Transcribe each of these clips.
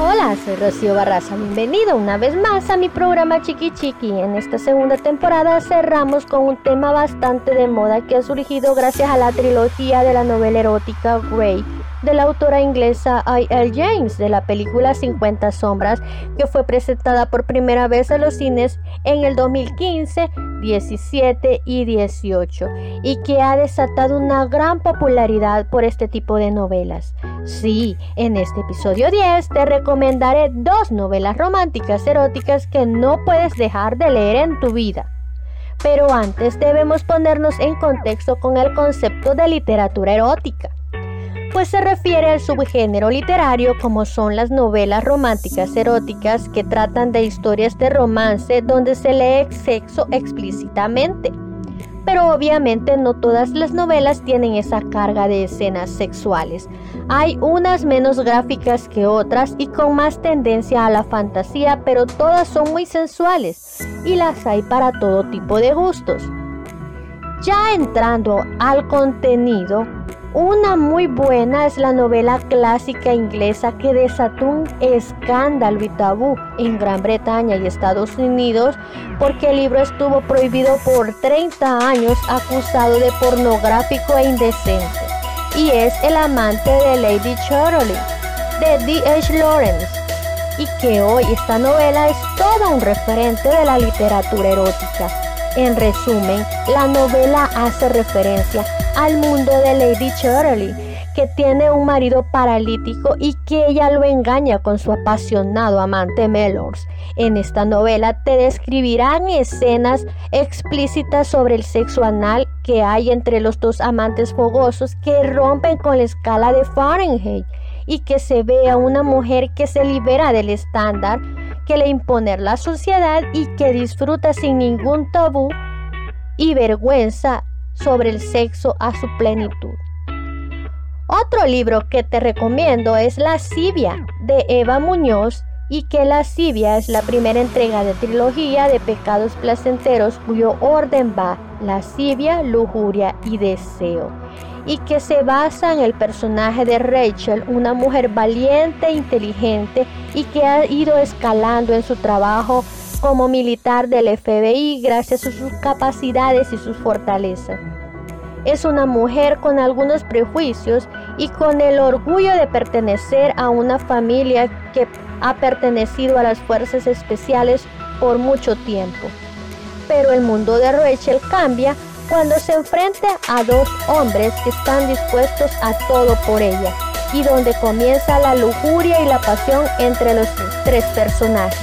Hola, soy Rocío Barraza. Bienvenido una vez más a mi programa Chiqui Chiqui. En esta segunda temporada cerramos con un tema bastante de moda que ha surgido gracias a la trilogía de la novela erótica Grey de la autora inglesa I.L. James de la película 50 sombras que fue presentada por primera vez en los cines en el 2015, 17 y 18 y que ha desatado una gran popularidad por este tipo de novelas. Sí, en este episodio 10 te recomendaré dos novelas románticas eróticas que no puedes dejar de leer en tu vida. Pero antes debemos ponernos en contexto con el concepto de literatura erótica pues se refiere al subgénero literario como son las novelas románticas eróticas que tratan de historias de romance donde se lee sexo explícitamente. Pero obviamente no todas las novelas tienen esa carga de escenas sexuales. Hay unas menos gráficas que otras y con más tendencia a la fantasía, pero todas son muy sensuales y las hay para todo tipo de gustos. Ya entrando al contenido, una muy buena es la novela clásica inglesa que desató un escándalo y tabú en Gran Bretaña y Estados Unidos porque el libro estuvo prohibido por 30 años acusado de pornográfico e indecente. Y es El amante de Lady Charlie de D.H. Lawrence. Y que hoy esta novela es todo un referente de la literatura erótica. En resumen, la novela hace referencia al mundo de Lady Shirley, que tiene un marido paralítico y que ella lo engaña con su apasionado amante Melors. En esta novela te describirán escenas explícitas sobre el sexo anal que hay entre los dos amantes fogosos que rompen con la escala de Fahrenheit y que se ve a una mujer que se libera del estándar que le impone la sociedad y que disfruta sin ningún tabú y vergüenza sobre el sexo a su plenitud. Otro libro que te recomiendo es Lascivia de Eva Muñoz y que Lascivia es la primera entrega de trilogía de pecados placenteros cuyo orden va lascivia, lujuria y deseo y que se basa en el personaje de Rachel, una mujer valiente e inteligente y que ha ido escalando en su trabajo como militar del FBI gracias a sus capacidades y sus fortalezas. Es una mujer con algunos prejuicios y con el orgullo de pertenecer a una familia que ha pertenecido a las fuerzas especiales por mucho tiempo. Pero el mundo de Rachel cambia cuando se enfrenta a dos hombres que están dispuestos a todo por ella y donde comienza la lujuria y la pasión entre los tres personajes.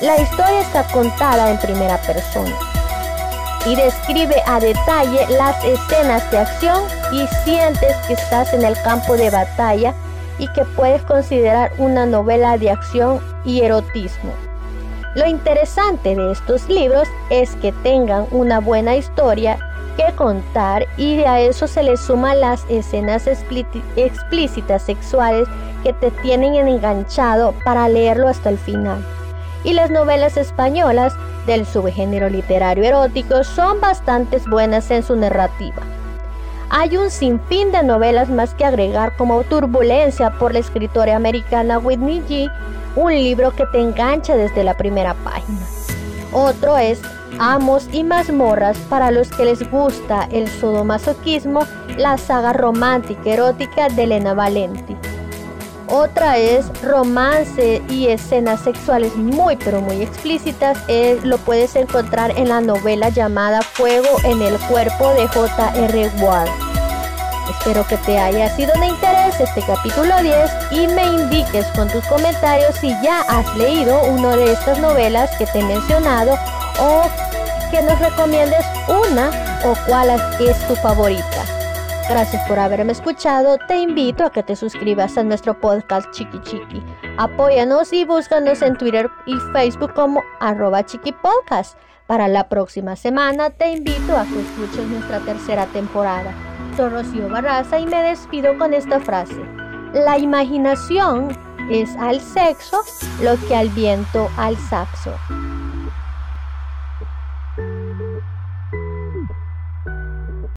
La historia está contada en primera persona y describe a detalle las escenas de acción y sientes que estás en el campo de batalla y que puedes considerar una novela de acción y erotismo. Lo interesante de estos libros es que tengan una buena historia que contar y a eso se le suman las escenas explícitas sexuales que te tienen enganchado para leerlo hasta el final y las novelas españolas del subgénero literario erótico son bastante buenas en su narrativa. Hay un sinfín de novelas más que agregar como Turbulencia por la escritora americana Whitney G, un libro que te engancha desde la primera página. Otro es Amos y mazmorras para los que les gusta el sodomasoquismo, la saga romántica erótica de Elena Valenti. Otra es romance y escenas sexuales muy pero muy explícitas. Eh, lo puedes encontrar en la novela llamada Fuego en el cuerpo de J.R. Ward. Espero que te haya sido de interés este capítulo 10 y me indiques con tus comentarios si ya has leído una de estas novelas que te he mencionado o que nos recomiendes una o cuál es tu favorita. Gracias por haberme escuchado. Te invito a que te suscribas a nuestro podcast Chiqui Chiqui. Apóyanos y búscanos en Twitter y Facebook como arroba Chiqui Podcast. Para la próxima semana te invito a que escuches nuestra tercera temporada. Soy Rocío Barraza y me despido con esta frase. La imaginación es al sexo lo que al viento al saxo.